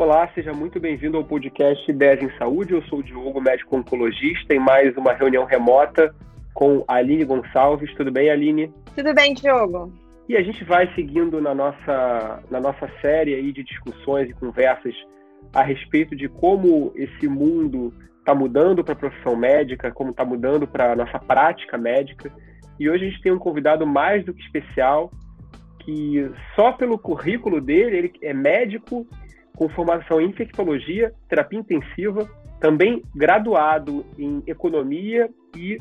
Olá, seja muito bem-vindo ao podcast Ideias em Saúde. Eu sou o Diogo, médico oncologista, em mais uma reunião remota com a Aline Gonçalves. Tudo bem, Aline? Tudo bem, Diogo. E a gente vai seguindo na nossa, na nossa série aí de discussões e conversas a respeito de como esse mundo está mudando para a profissão médica, como está mudando para a nossa prática médica. E hoje a gente tem um convidado mais do que especial, que só pelo currículo dele, ele é médico com formação em infectologia, terapia intensiva, também graduado em economia e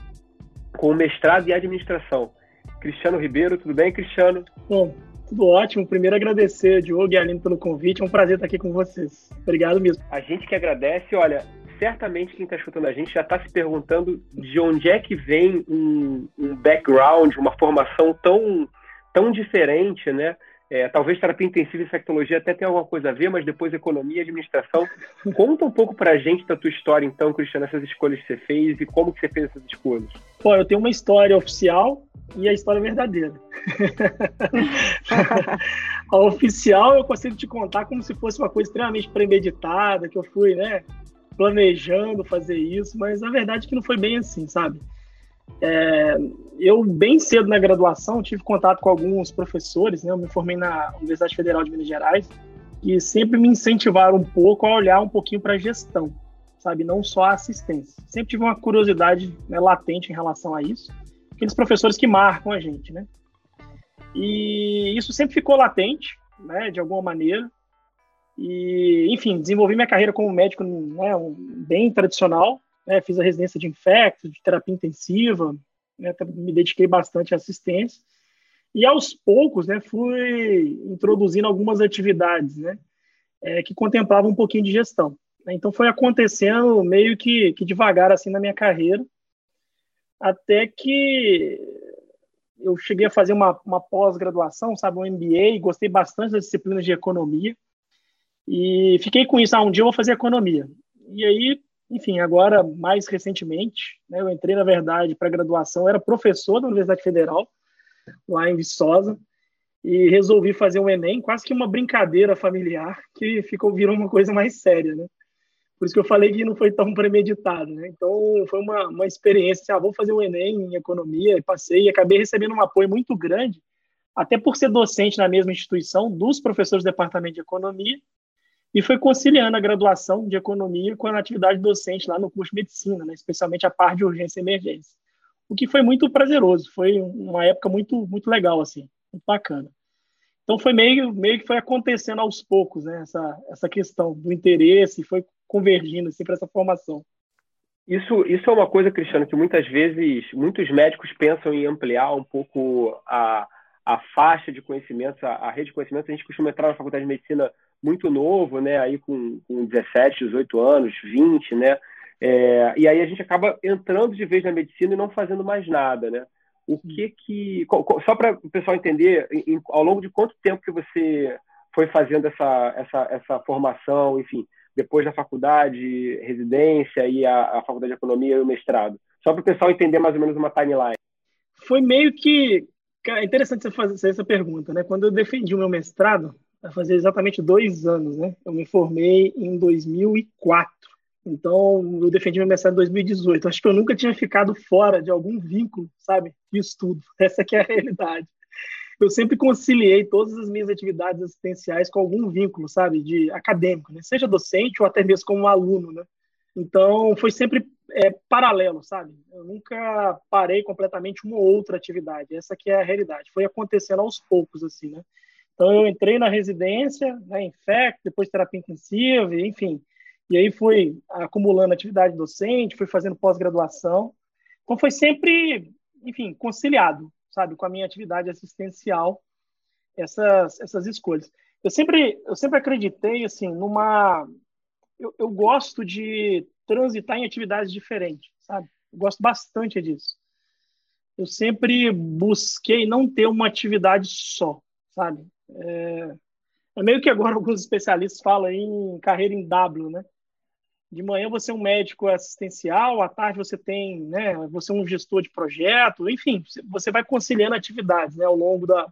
com mestrado em administração. Cristiano Ribeiro, tudo bem, Cristiano? Bom, tudo ótimo. Primeiro agradecer, Diogo e Aline, pelo convite. É um prazer estar aqui com vocês. Obrigado mesmo. A gente que agradece. Olha, certamente quem está escutando a gente já está se perguntando de onde é que vem um, um background, uma formação tão, tão diferente, né? É, talvez terapia intensiva e infectologia até tenha alguma coisa a ver, mas depois economia e administração. Conta um pouco para a gente da tua história, então, Cristiano, essas escolhas que você fez e como que você fez essas escolhas. Pô, eu tenho uma história oficial e a história verdadeira. a oficial eu consigo te contar como se fosse uma coisa extremamente premeditada, que eu fui, né, planejando fazer isso, mas a verdade é que não foi bem assim, sabe? É, eu, bem cedo na graduação, tive contato com alguns professores, né? Eu me formei na Universidade Federal de Minas Gerais, que sempre me incentivaram um pouco a olhar um pouquinho para a gestão, sabe? Não só a assistência. Sempre tive uma curiosidade né, latente em relação a isso. Aqueles professores que marcam a gente, né? E isso sempre ficou latente, né? De alguma maneira. E, enfim, desenvolvi minha carreira como médico né, um, bem tradicional, né, fiz a residência de infecto, de terapia intensiva, né, me dediquei bastante à assistência. E aos poucos, né, fui introduzindo algumas atividades, né, é, que contemplavam um pouquinho de gestão. Então foi acontecendo meio que, que devagar assim na minha carreira, até que eu cheguei a fazer uma, uma pós-graduação, sabe, um MBA, gostei bastante das disciplinas de economia e fiquei com isso. Ah, um dia eu vou fazer economia. E aí enfim, agora, mais recentemente, né, eu entrei, na verdade, para graduação, era professor da Universidade Federal, lá em Viçosa, e resolvi fazer um Enem, quase que uma brincadeira familiar, que ficou, virou uma coisa mais séria, né? Por isso que eu falei que não foi tão premeditado, né? Então, foi uma, uma experiência, assim, ah, vou fazer um Enem em economia, e passei, e acabei recebendo um apoio muito grande, até por ser docente na mesma instituição, dos professores do departamento de economia, e foi conciliando a graduação de economia com a atividade docente lá no curso de medicina, né, especialmente a parte de urgência e emergência. O que foi muito prazeroso, foi uma época muito muito legal assim, muito bacana. Então foi meio meio que foi acontecendo aos poucos, né, essa essa questão do interesse foi convergindo assim para essa formação. Isso, isso é uma coisa, Cristiano, que muitas vezes muitos médicos pensam em ampliar um pouco a, a faixa de conhecimentos, a, a rede de conhecimentos. A gente costuma entrar na faculdade de medicina muito novo, né? Aí com, com 17, 18 anos, 20, né? É, e aí a gente acaba entrando de vez na medicina e não fazendo mais nada, né? O que que só para o pessoal entender, em, ao longo de quanto tempo que você foi fazendo essa essa essa formação, enfim, depois da faculdade, residência e a, a faculdade de economia e o mestrado, só para o pessoal entender mais ou menos uma timeline. Foi meio que é interessante você fazer essa pergunta, né? Quando eu defendi o meu mestrado, vai fazer exatamente dois anos, né? Eu me formei em 2004. Então, eu defendi meu mestrado em 2018. Acho que eu nunca tinha ficado fora de algum vínculo, sabe, de estudo. Essa que é a realidade. Eu sempre conciliei todas as minhas atividades assistenciais com algum vínculo, sabe, de acadêmico, né? seja docente ou até mesmo como aluno, né? Então, foi sempre é, paralelo, sabe? Eu nunca parei completamente uma ou outra atividade. Essa que é a realidade. Foi acontecendo aos poucos, assim, né? Então, eu entrei na residência, né, em FEC, depois terapia intensiva, enfim. E aí fui acumulando atividade docente, fui fazendo pós-graduação. Então, foi sempre, enfim, conciliado, sabe, com a minha atividade assistencial, essas, essas escolhas. Eu sempre, eu sempre acreditei, assim, numa... Eu, eu gosto de transitar em atividades diferentes, sabe? Eu gosto bastante disso. Eu sempre busquei não ter uma atividade só, sabe? É, é meio que agora alguns especialistas falam em carreira em W, né? De manhã você é um médico assistencial, à tarde você tem, né? Você é um gestor de projeto, enfim, você vai conciliando atividades, né? Ao longo da,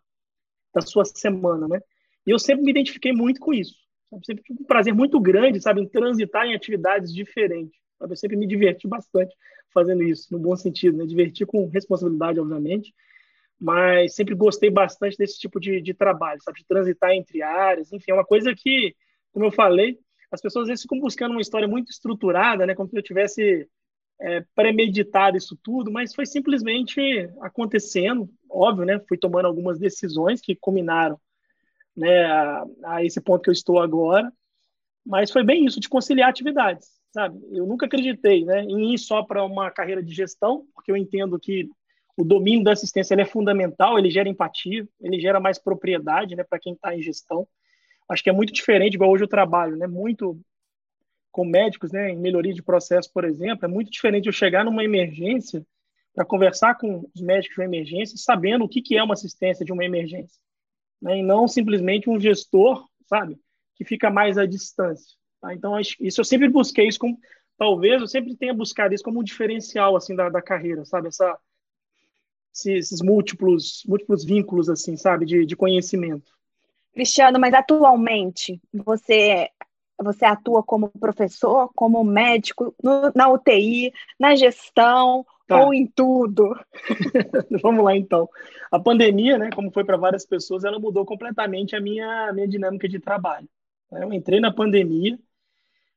da sua semana, né? E eu sempre me identifiquei muito com isso, Sabe? Sempre tive um prazer muito grande, sabe, em transitar em atividades diferentes. Sabe? Eu sempre me diverti bastante fazendo isso, no bom sentido, né? Divertir com responsabilidade, obviamente, mas sempre gostei bastante desse tipo de, de trabalho, sabe? De transitar entre áreas, enfim, é uma coisa que, como eu falei, as pessoas às vezes ficam buscando uma história muito estruturada, né? Como se eu tivesse é, premeditado isso tudo, mas foi simplesmente acontecendo, óbvio, né? Fui tomando algumas decisões que culminaram né, a, a, esse ponto que eu estou agora, mas foi bem isso, de conciliar atividades, sabe? Eu nunca acreditei né, em ir só para uma carreira de gestão, porque eu entendo que o domínio da assistência é fundamental, ele gera empatia, ele gera mais propriedade né, para quem está em gestão. Acho que é muito diferente, igual hoje eu trabalho, né, muito com médicos, né, em melhoria de processo, por exemplo, é muito diferente eu chegar numa emergência para conversar com os médicos de uma emergência, sabendo o que, que é uma assistência de uma emergência, né, e não simplesmente um gestor, sabe, que fica mais à distância. Tá? Então, isso eu sempre busquei isso como, talvez eu sempre tenha buscado isso como um diferencial assim da, da carreira, sabe, essa esses múltiplos múltiplos vínculos assim, sabe, de, de conhecimento. Cristiano, mas atualmente você você atua como professor, como médico, no, na UTI, na gestão tá. ou em tudo? Vamos lá então. A pandemia, né, como foi para várias pessoas, ela mudou completamente a minha, minha dinâmica de trabalho. Eu entrei na pandemia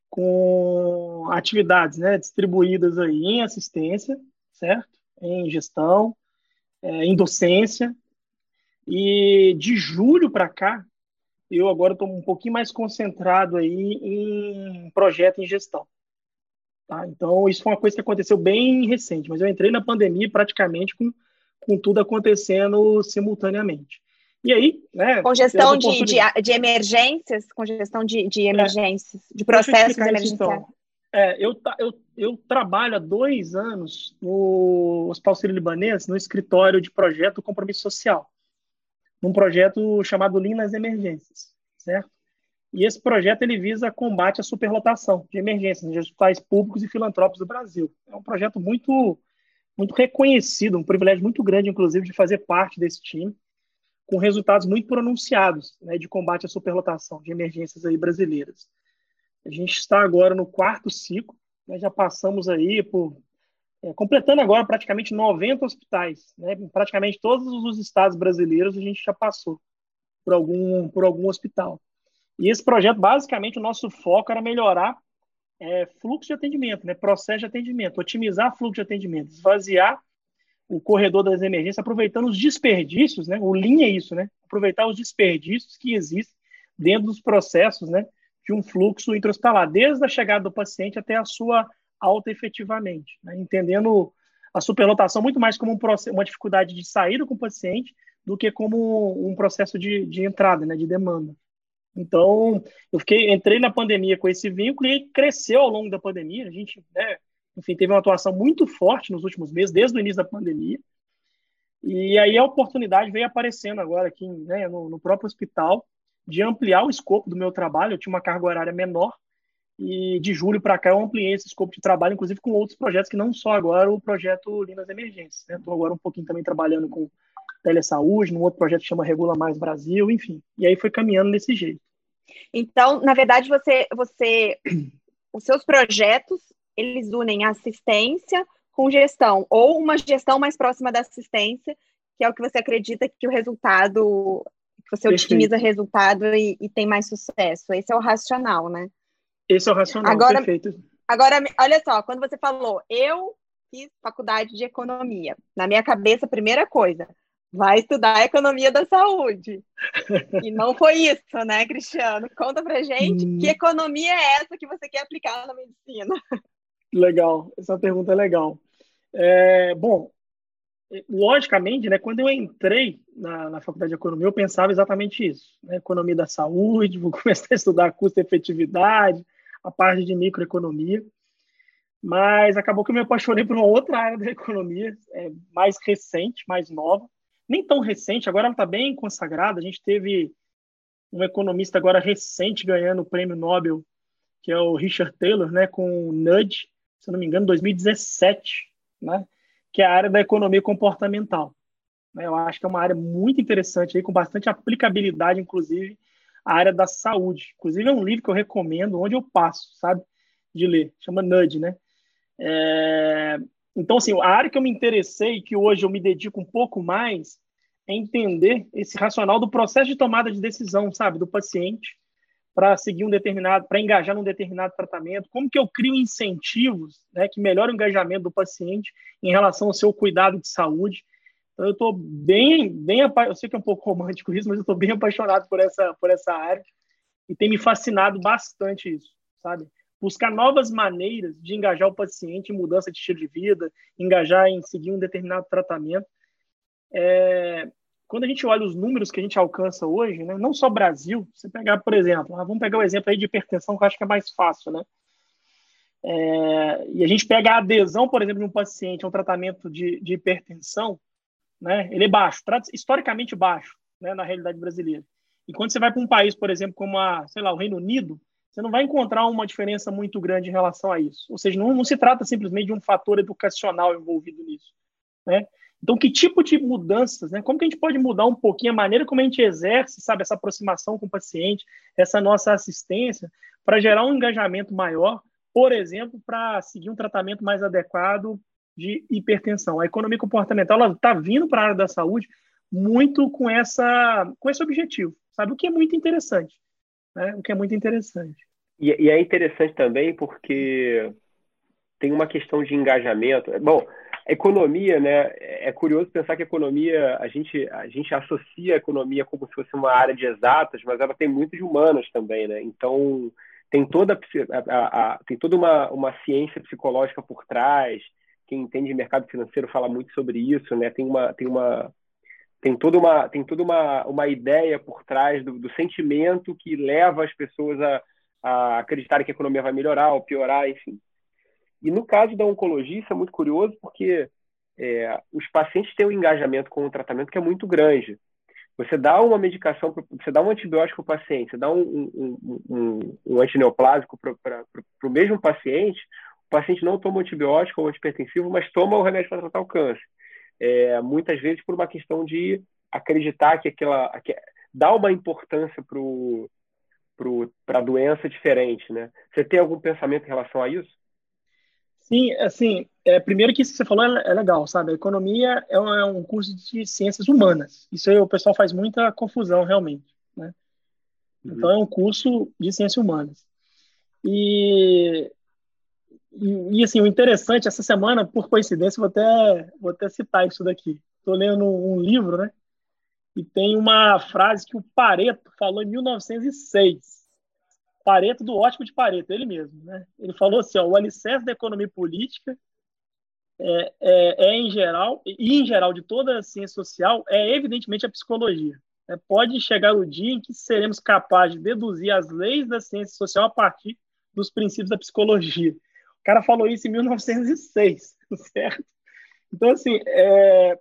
com atividades né, distribuídas aí em assistência, certo? Em gestão, é, em docência. E de julho para cá, eu agora estou um pouquinho mais concentrado aí em projeto em gestão. Tá? Então, isso foi uma coisa que aconteceu bem recente, mas eu entrei na pandemia praticamente com, com tudo acontecendo simultaneamente. E aí, né? Com gestão de, de, de, emergências, com gestão de, de é. emergências, é, de processos emergenciais. Então. É, eu, eu, eu trabalho há dois anos no Hospital Sírio-Libanês, no escritório de projeto Compromisso Social num projeto chamado Lean nas Emergências, certo? E esse projeto ele visa combate à superlotação de emergências em hospitais públicos e filantrópicos do Brasil. É um projeto muito muito reconhecido, um privilégio muito grande, inclusive, de fazer parte desse time, com resultados muito pronunciados né, de combate à superlotação de emergências aí brasileiras. A gente está agora no quarto ciclo, né, já passamos aí por é, completando agora praticamente 90 hospitais, né? praticamente todos os estados brasileiros a gente já passou por algum, por algum hospital. E esse projeto, basicamente, o nosso foco era melhorar é, fluxo de atendimento, né? processo de atendimento, otimizar fluxo de atendimento, esvaziar o corredor das emergências, aproveitando os desperdícios, né? o linha é isso, né? aproveitar os desperdícios que existem dentro dos processos né? De um fluxo intra-hospitalar, desde a chegada do paciente até a sua alta efetivamente, né? entendendo a superlotação muito mais como um processo, uma dificuldade de saída com o paciente do que como um processo de, de entrada, né, de demanda. Então, eu fiquei, entrei na pandemia com esse vínculo e cresceu ao longo da pandemia. A gente, né, enfim, teve uma atuação muito forte nos últimos meses, desde o início da pandemia. E aí a oportunidade veio aparecendo agora aqui né, no, no próprio hospital de ampliar o escopo do meu trabalho. Eu tinha uma carga horária menor, e de julho para cá eu ampliei esse escopo de trabalho, inclusive com outros projetos que não só agora o projeto Lindas Emergências. Estou né? agora um pouquinho também trabalhando com telesaúde, num outro projeto que chama Regula Mais Brasil, enfim. E aí foi caminhando desse jeito. Então, na verdade, você, você, os seus projetos, eles unem assistência com gestão, ou uma gestão mais próxima da assistência, que é o que você acredita que o resultado, você Perfeito. otimiza resultado e, e tem mais sucesso. Esse é o racional, né? Esse é o racional, agora, perfeito. Agora, olha só, quando você falou, eu fiz faculdade de economia, na minha cabeça, primeira coisa, vai estudar a economia da saúde. e não foi isso, né, Cristiano? Conta pra gente hum. que economia é essa que você quer aplicar na medicina. Legal, essa pergunta é legal. É, bom, logicamente, né, quando eu entrei na, na faculdade de economia, eu pensava exatamente isso: né, economia da saúde, vou começar a estudar custo-efetividade, a parte de microeconomia, mas acabou que eu me apaixonei por uma outra área da economia, é, mais recente, mais nova, nem tão recente, agora ela está bem consagrada. A gente teve um economista agora recente ganhando o prêmio Nobel, que é o Richard Taylor, né, com o Nudge, se não me engano, 2017, né, que é a área da economia comportamental. Né. Eu acho que é uma área muito interessante, aí, com bastante aplicabilidade, inclusive, a área da saúde. Inclusive, é um livro que eu recomendo, onde eu passo, sabe? De ler. Chama Nudge, né? É... Então, assim, a área que eu me interessei, que hoje eu me dedico um pouco mais, é entender esse racional do processo de tomada de decisão, sabe? Do paciente para seguir um determinado, para engajar num determinado tratamento, como que eu crio incentivos né, que melhoram o engajamento do paciente em relação ao seu cuidado de saúde. Então, eu estou bem, bem, eu sei que é um pouco romântico isso, mas eu estou bem apaixonado por essa, por essa área e tem me fascinado bastante isso, sabe? Buscar novas maneiras de engajar o paciente em mudança de estilo de vida, engajar em seguir um determinado tratamento. É, quando a gente olha os números que a gente alcança hoje, né, não só Brasil, você pegar, por exemplo, ah, vamos pegar o exemplo aí de hipertensão, que eu acho que é mais fácil, né? É, e a gente pega a adesão, por exemplo, de um paciente a um tratamento de, de hipertensão, né? Ele é baixo, historicamente baixo, né, na realidade brasileira. E quando você vai para um país, por exemplo, como a, sei lá, o Reino Unido, você não vai encontrar uma diferença muito grande em relação a isso. Ou seja, não, não se trata simplesmente de um fator educacional envolvido nisso, né? Então, que tipo de mudanças, né? Como que a gente pode mudar um pouquinho a maneira como a gente exerce, sabe, essa aproximação com o paciente, essa nossa assistência, para gerar um engajamento maior, por exemplo, para seguir um tratamento mais adequado de hipertensão. A economia comportamental está vindo para a área da saúde muito com essa com esse objetivo, sabe? O que é muito interessante, né? O que é muito interessante. E, e é interessante também porque tem uma questão de engajamento. Bom, economia, né? É curioso pensar que a economia, a gente, a gente associa a economia como se fosse uma área de exatas, mas ela tem muito de humanas também, né? Então, tem toda, a, a, a, tem toda uma, uma ciência psicológica por trás. Quem entende mercado financeiro fala muito sobre isso, né? Tem uma, tem uma, tem toda uma, tem toda uma, uma ideia por trás do, do sentimento que leva as pessoas a, a acreditarem que a economia vai melhorar ou piorar, enfim. E no caso da oncologia, isso é muito curioso porque é, os pacientes têm um engajamento com o tratamento que é muito grande. Você dá uma medicação, você dá um antibiótico para o paciente, você dá um, um, um, um antineoplásico para o mesmo paciente, o paciente não toma antibiótico ou antipertensivo, mas toma o remédio para tratar o câncer. É, muitas vezes por uma questão de acreditar que aquela. Que, dá uma importância para a doença diferente. Né? Você tem algum pensamento em relação a isso? Sim, assim, é, primeiro que isso que você falou é, é legal, sabe? A economia é um, é um, curso de ciências humanas. Isso aí o pessoal faz muita confusão, realmente, né? Uhum. Então, é um curso de ciências humanas. E, e, e, assim, o interessante, essa semana, por coincidência, vou até, vou até citar isso daqui. Estou lendo um livro, né? E tem uma frase que o Pareto falou em 1906 Pareto do ótimo de Pareto, ele mesmo. Né? Ele falou assim: ó, o alicerce da economia política é, é, é, em geral, e em geral de toda a ciência social, é evidentemente a psicologia. É, pode chegar o dia em que seremos capazes de deduzir as leis da ciência social a partir dos princípios da psicologia. O cara falou isso em 1906, certo? Então, assim, é,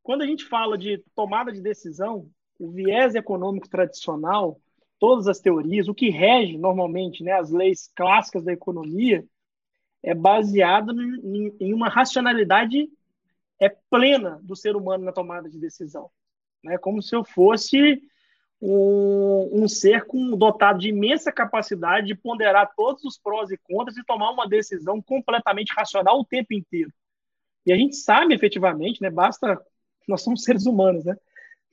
quando a gente fala de tomada de decisão, o viés econômico tradicional todas as teorias, o que rege normalmente né, as leis clássicas da economia, é baseado em, em uma racionalidade é plena do ser humano na tomada de decisão. Né? Como se eu fosse um, um ser com, dotado de imensa capacidade de ponderar todos os prós e contras e tomar uma decisão completamente racional o tempo inteiro. E a gente sabe efetivamente, né? Basta, nós somos seres humanos, né?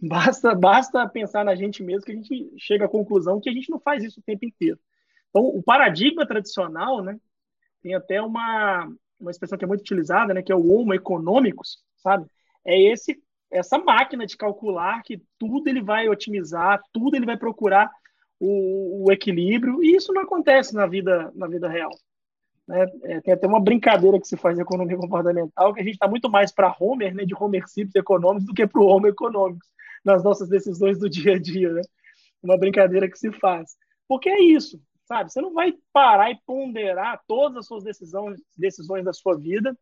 Basta, basta pensar na gente mesmo que a gente chega à conclusão que a gente não faz isso o tempo inteiro. Então, o paradigma tradicional, né, tem até uma, uma expressão que é muito utilizada, né, que é o homo econômicos, sabe? É esse essa máquina de calcular que tudo ele vai otimizar, tudo ele vai procurar o, o equilíbrio, e isso não acontece na vida na vida real. Né? É, tem até uma brincadeira que se faz em economia comportamental, que a gente está muito mais para Homer, né, de Homer Simples econômicos, do que para o Homo econômicos nas nossas decisões do dia a dia, né? Uma brincadeira que se faz. Porque é isso, sabe? Você não vai parar e ponderar todas as suas decisões, decisões da sua vida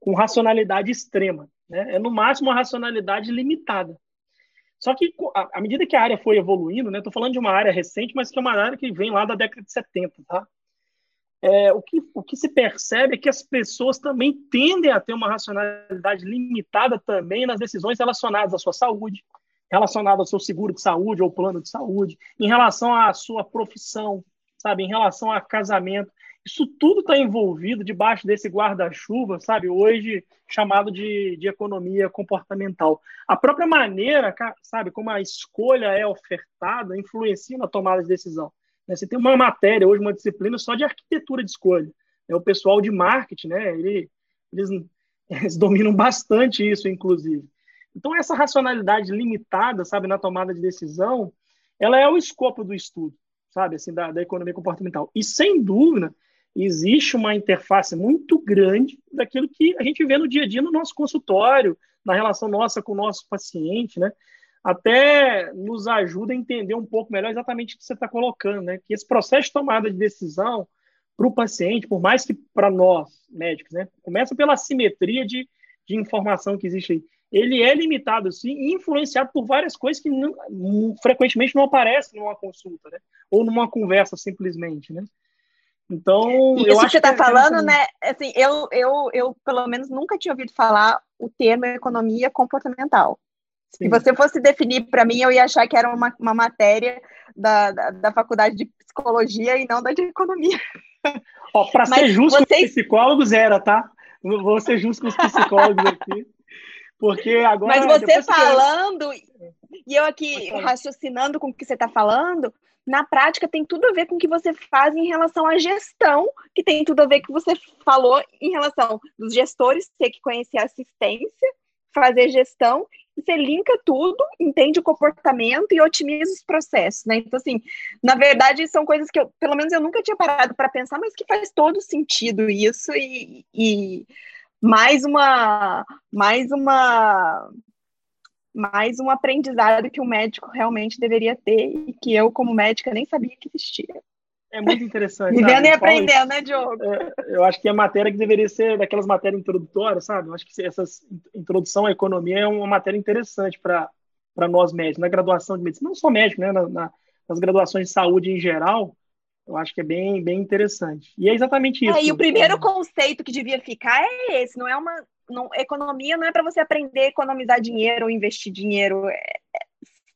com racionalidade extrema, né? É no máximo uma racionalidade limitada. Só que à medida que a área foi evoluindo, né? Estou falando de uma área recente, mas que é uma área que vem lá da década de 70, tá? É, o, que, o que se percebe é que as pessoas também tendem a ter uma racionalidade limitada também nas decisões relacionadas à sua saúde, relacionado ao seu seguro de saúde ou plano de saúde, em relação à sua profissão, sabe, em relação a casamento. Isso tudo está envolvido debaixo desse guarda-chuva, sabe, hoje chamado de, de economia comportamental. A própria maneira, sabe, como a escolha é ofertada, influencia na tomada de decisão. Né? Você tem uma matéria, hoje, uma disciplina só de arquitetura de escolha. É O pessoal de marketing, né, ele, eles, eles dominam bastante isso, inclusive. Então, essa racionalidade limitada, sabe, na tomada de decisão, ela é o escopo do estudo, sabe, assim, da, da economia comportamental. E, sem dúvida, existe uma interface muito grande daquilo que a gente vê no dia a dia no nosso consultório, na relação nossa com o nosso paciente, né? Até nos ajuda a entender um pouco melhor exatamente o que você está colocando, né? Que esse processo de tomada de decisão para o paciente, por mais que para nós, médicos, né? Começa pela simetria de, de informação que existe aí ele é limitado, sim, e influenciado por várias coisas que não, frequentemente não aparecem numa consulta, né? Ou numa conversa, simplesmente, né? Então, Isso eu que você está é falando, né? Assim, eu, eu, eu, pelo menos, nunca tinha ouvido falar o termo economia comportamental. Sim. Se você fosse definir para mim, eu ia achar que era uma, uma matéria da, da, da faculdade de psicologia e não da de economia. Para ser justo vocês... com os psicólogos, era, tá? Vou ser justo com os psicólogos aqui. Porque agora. Mas você falando, que... e eu aqui raciocinando com o que você está falando, na prática tem tudo a ver com o que você faz em relação à gestão, que tem tudo a ver com o que você falou em relação dos gestores ter que conhecer a assistência, fazer gestão, você linka tudo, entende o comportamento e otimiza os processos, né? Então, assim, na verdade, são coisas que eu, pelo menos eu nunca tinha parado para pensar, mas que faz todo sentido isso, e, e mais uma mais uma mais um aprendizado que o médico realmente deveria ter e que eu como médica nem sabia que existia. É muito interessante. Vivendo e aprendendo, né, Diogo? É, eu acho que é matéria que deveria ser daquelas matérias introdutórias, sabe? Eu acho que essa introdução à economia é uma matéria interessante para nós médicos, na graduação de medicina, não só médico, né? Na, na, nas graduações de saúde em geral, eu acho que é bem, bem interessante. E é exatamente isso. É, e o primeiro conceito que devia ficar é esse, não é uma. Não, economia não é para você aprender a economizar dinheiro ou investir dinheiro. É, é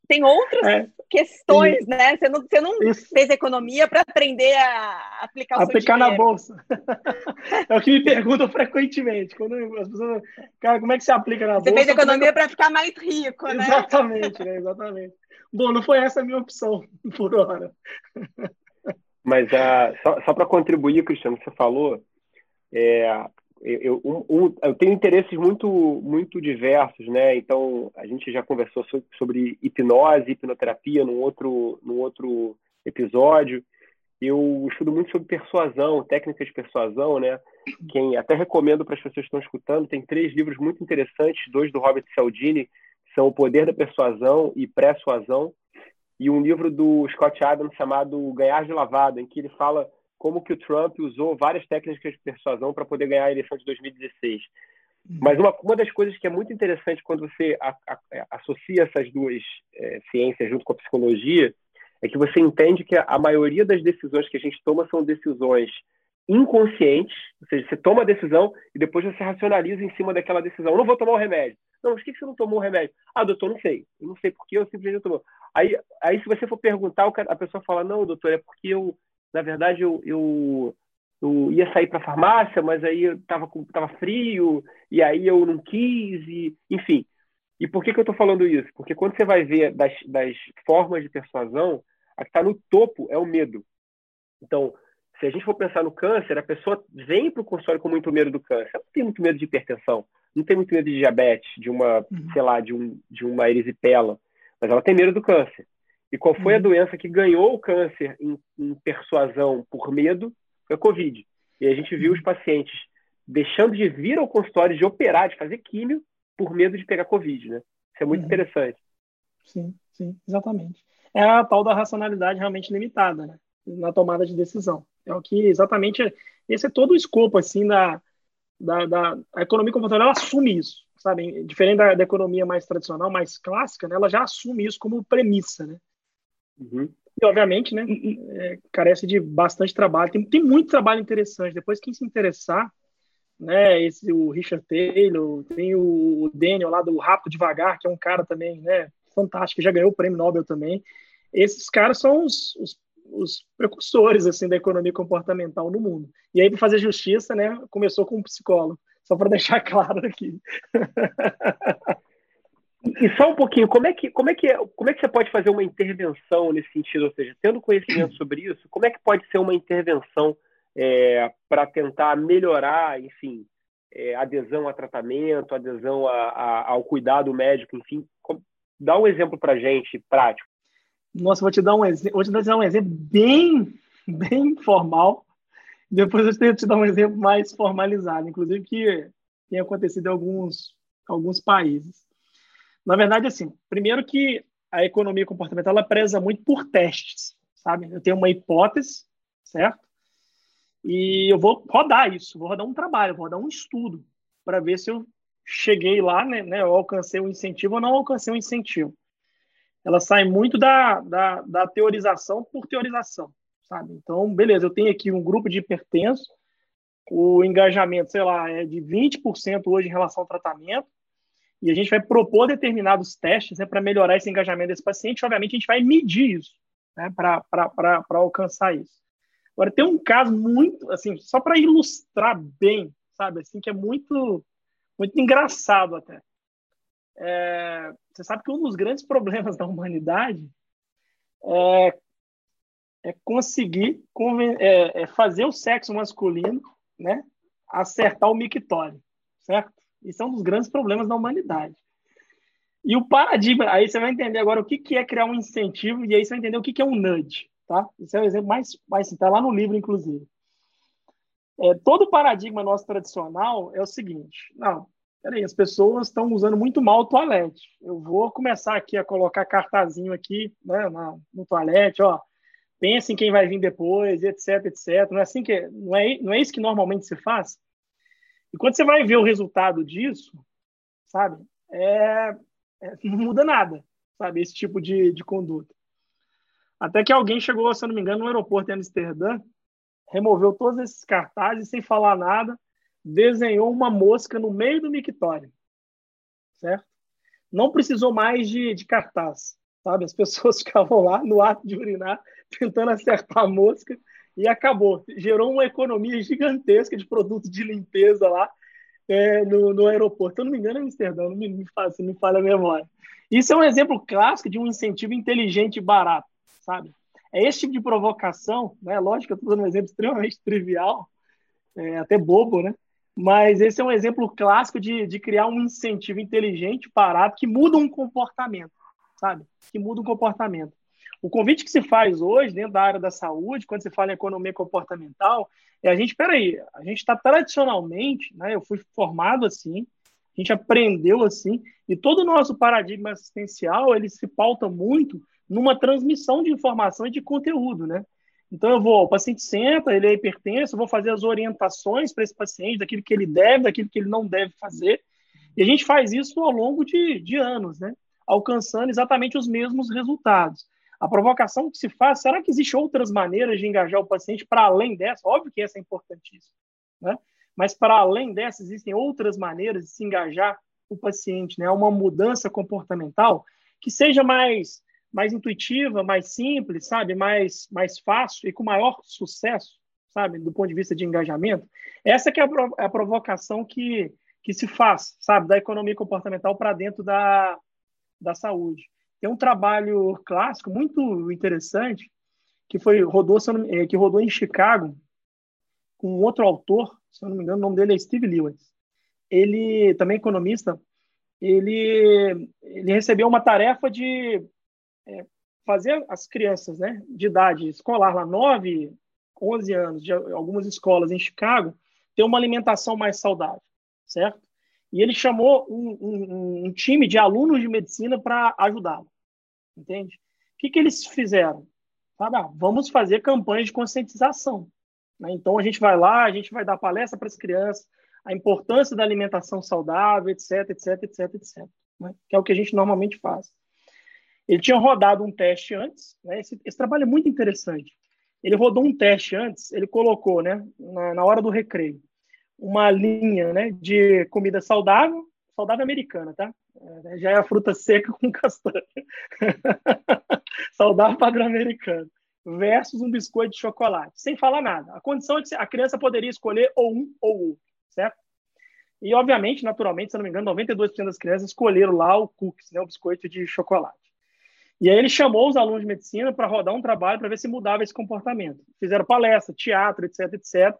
tem outras é, questões, né? Você não, você não fez economia para aprender a aplicar o Aplicar na bolsa. é o que me perguntam frequentemente. Quando as pessoas, cara, como é que você aplica na você bolsa? Você fez economia para ficar mais rico, né? Exatamente, né? Exatamente. Bom, não foi essa a minha opção por hora. Mas uh, só, só para contribuir, Cristiano, você falou, é, eu, um, eu, tenho interesses muito, muito diversos, né? Então, a gente já conversou sobre, sobre hipnose, hipnoterapia num outro, num outro episódio. Eu estudo muito sobre persuasão, técnicas de persuasão, né? Quem até recomendo para as pessoas que estão escutando, tem três livros muito interessantes, dois do Robert Cialdini, são O Poder da Persuasão e Persuasão e um livro do Scott Adams chamado Ganhar de Lavada, em que ele fala como que o Trump usou várias técnicas de persuasão para poder ganhar a eleição de 2016. Uhum. Mas uma, uma das coisas que é muito interessante quando você a, a, associa essas duas é, ciências junto com a psicologia é que você entende que a, a maioria das decisões que a gente toma são decisões inconscientes, ou seja, você toma a decisão e depois você racionaliza em cima daquela decisão. Eu não vou tomar o remédio. Não, mas por que você não tomou o remédio? Ah, doutor, não sei. Eu não sei por que eu simplesmente não tomou. Aí, aí, se você for perguntar, a pessoa fala, não, doutor, é porque eu, na verdade, eu, eu, eu ia sair para a farmácia, mas aí estava tava frio, e aí eu não quis, e, enfim. E por que, que eu estou falando isso? Porque quando você vai ver das, das formas de persuasão, a que está no topo é o medo. Então, se a gente for pensar no câncer, a pessoa vem para o consultório com muito medo do câncer. Ela não tem muito medo de hipertensão, não tem muito medo de diabetes, de uma, uhum. sei lá, de, um, de uma erisipela, mas ela tem medo do câncer. E qual foi uhum. a doença que ganhou o câncer em, em, persuasão por medo? Foi a Covid. E a gente viu os uhum. pacientes deixando de vir ao consultório, de operar, de fazer químio, por medo de pegar Covid, né? Isso é muito uhum. interessante. Sim, sim, exatamente. É a tal da racionalidade realmente limitada, né? Na tomada de decisão. É o que exatamente. Esse é todo o escopo, assim, da, da, da a economia comportamental, ela assume isso, sabe? Diferente da, da, economia mais tradicional, mais clássica, né? ela já assume isso como premissa, né? Uhum. E, obviamente, né, é, carece de bastante trabalho. Tem, tem muito trabalho interessante. Depois, quem se interessar, né, esse, o Richard Taylor, tem o, Daniel lá do Rápido Devagar, que é um cara também, né, fantástica, já ganhou o prêmio Nobel também. Esses caras são os, os, os precursores assim da economia comportamental no mundo. E aí, para fazer justiça, né, começou com um psicólogo, só para deixar claro aqui. E só um pouquinho, como é que como é que como é que você pode fazer uma intervenção nesse sentido, ou seja, tendo conhecimento sobre isso, como é que pode ser uma intervenção é, para tentar melhorar, enfim, é, adesão a tratamento, adesão a, a, ao cuidado médico, enfim, dá um exemplo para gente prático. Nossa, vou te dar um exemplo, vou te dar um exemplo bem bem informal. Depois eu tenho te dar um exemplo mais formalizado, inclusive que tem acontecido em alguns alguns países. Na verdade, assim, primeiro que a economia comportamental ela preza muito por testes, sabe? Eu tenho uma hipótese, certo? E eu vou rodar isso, vou rodar um trabalho, vou rodar um estudo para ver se eu cheguei lá, né, né, eu alcancei um incentivo ou não alcancei um incentivo. Ela sai muito da, da, da teorização por teorização, sabe? Então, beleza, eu tenho aqui um grupo de hipertensos, o engajamento, sei lá, é de 20% hoje em relação ao tratamento, e a gente vai propor determinados testes né, para melhorar esse engajamento desse paciente. Obviamente, a gente vai medir isso né, para alcançar isso. Agora, tem um caso muito, assim, só para ilustrar bem, sabe, assim, que é muito, muito engraçado até. É, você sabe que um dos grandes problemas da humanidade é, é conseguir é, é fazer o sexo masculino né, acertar o mictório, certo? Isso é um dos grandes problemas da humanidade. E o paradigma, aí você vai entender agora o que, que é criar um incentivo, e aí você vai entender o que, que é um nudge, tá? Isso é o um exemplo mais, mais está lá no livro, inclusive. É, todo paradigma nosso tradicional é o seguinte: não, peraí, as pessoas estão usando muito mal o toalete. Eu vou começar aqui a colocar cartazinho aqui né, no, no toalete, ó. Pense em quem vai vir depois, etc, etc. Não é assim que não é, não é isso que normalmente se faz? E quando você vai ver o resultado disso, sabe, é, é, não muda nada, sabe, esse tipo de, de conduta. Até que alguém chegou, se eu não me engano, no aeroporto em Amsterdã, removeu todos esses cartazes sem falar nada, desenhou uma mosca no meio do mictório, certo? Não precisou mais de, de cartaz, sabe? As pessoas ficavam lá no ato de urinar, tentando acertar a mosca, e acabou. Gerou uma economia gigantesca de produtos de limpeza lá é, no, no aeroporto. Se eu não me engano, é Amsterdã, não me, me, fala, me falha a memória. Isso é um exemplo clássico de um incentivo inteligente e barato, sabe? É esse tipo de provocação, né? Lógico, eu estou dando um exemplo extremamente trivial, é, até bobo, né? Mas esse é um exemplo clássico de, de criar um incentivo inteligente, barato, que muda um comportamento, sabe? Que muda um comportamento. O convite que se faz hoje, dentro da área da saúde, quando se fala em economia comportamental, é a gente, peraí, a gente está tradicionalmente, né, eu fui formado assim, a gente aprendeu assim, e todo o nosso paradigma assistencial, ele se pauta muito numa transmissão de informação e de conteúdo, né? Então eu vou, o paciente senta, ele é hipertenso, eu vou fazer as orientações para esse paciente, daquilo que ele deve, daquilo que ele não deve fazer, e a gente faz isso ao longo de, de anos, né? Alcançando exatamente os mesmos resultados. A provocação que se faz, será que existem outras maneiras de engajar o paciente para além dessa? Óbvio que essa é importantíssima, né? Mas para além dessa, existem outras maneiras de se engajar o paciente, né? Uma mudança comportamental que seja mais mais intuitiva, mais simples, sabe? Mais mais fácil e com maior sucesso, sabe? Do ponto de vista de engajamento. Essa que é a, a provocação que que se faz, sabe, da economia comportamental para dentro da, da saúde. Tem um trabalho clássico muito interessante que foi rodou, é, que rodou em Chicago com outro autor, se eu não me engano, o nome dele é Steve Lewis. Ele também economista, ele ele recebeu uma tarefa de é, fazer as crianças, né, de idade escolar lá 9, 11 anos, de algumas escolas em Chicago, ter uma alimentação mais saudável, certo? E ele chamou um, um, um time de alunos de medicina para ajudá-lo. Entende? O que, que eles fizeram? Ah, vamos fazer campanhas de conscientização. Né? Então a gente vai lá, a gente vai dar palestra para as crianças, a importância da alimentação saudável, etc, etc, etc, etc. Né? Que é o que a gente normalmente faz. Ele tinha rodado um teste antes, né? esse, esse, trabalho é muito interessante. Ele rodou um teste antes, ele colocou, né, na, na hora do recreio, uma linha né, de comida saudável, saudável americana, tá? É, já é a fruta seca com castanha. saudável padrão americano. Versus um biscoito de chocolate. Sem falar nada. A condição é que a criança poderia escolher ou um ou outro, certo? E, obviamente, naturalmente, se não me engano, 92% das crianças escolheram lá o cookies, né, o biscoito de chocolate. E aí ele chamou os alunos de medicina para rodar um trabalho para ver se mudava esse comportamento. Fizeram palestra, teatro, etc, etc.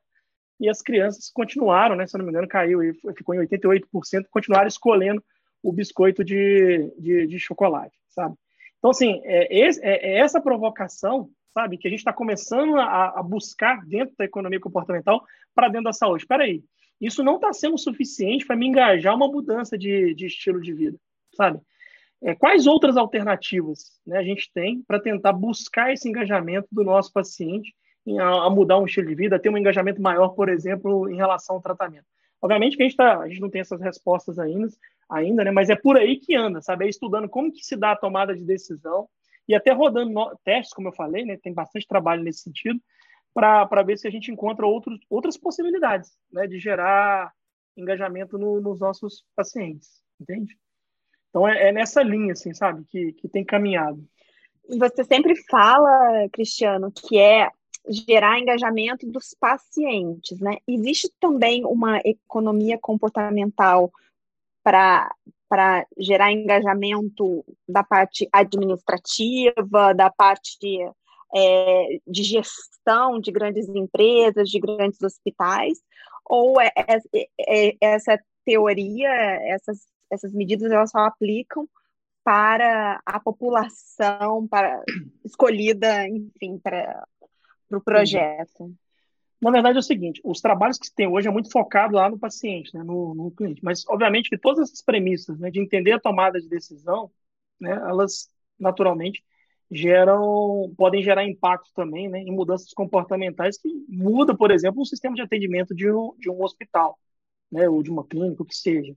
E as crianças continuaram, né, se não me engano, caiu e ficou em 88%, continuaram escolhendo o biscoito de, de, de chocolate, sabe? Então, assim, é, é, é essa provocação, sabe, que a gente está começando a, a, buscar dentro da economia comportamental para dentro da saúde. Espera aí, isso não está sendo suficiente para me engajar uma mudança de, de estilo de vida, sabe? É, quais outras alternativas né, a gente tem para tentar buscar esse engajamento do nosso paciente a, mudar um estilo de vida, ter um engajamento maior, por exemplo, em relação ao tratamento? Obviamente que a gente, tá, a gente não tem essas respostas ainda, ainda, né, mas é por aí que anda, sabe? É estudando como que se dá a tomada de decisão e até rodando no, testes, como eu falei, né, tem bastante trabalho nesse sentido, para ver se a gente encontra outros, outras possibilidades né, de gerar engajamento no, nos nossos pacientes, entende? Então é, é, nessa linha, assim, sabe, que, que tem caminhado. Você sempre fala, Cristiano, que é gerar engajamento dos pacientes, né? Existe também uma economia comportamental para para gerar engajamento da parte administrativa, da parte é, de gestão de grandes empresas, de grandes hospitais, ou é, é, é, essa teoria, essas, essas medidas, elas só aplicam para a população para escolhida, enfim, para, para o projeto? Na verdade é o seguinte, os trabalhos que se tem hoje é muito focado lá no paciente, né, no, no cliente, mas obviamente que todas essas premissas né, de entender a tomada de decisão, né, elas naturalmente geram, podem gerar impacto também né, em mudanças comportamentais que muda, por exemplo, o sistema de atendimento de um, de um hospital, né, ou de uma clínica, o que seja.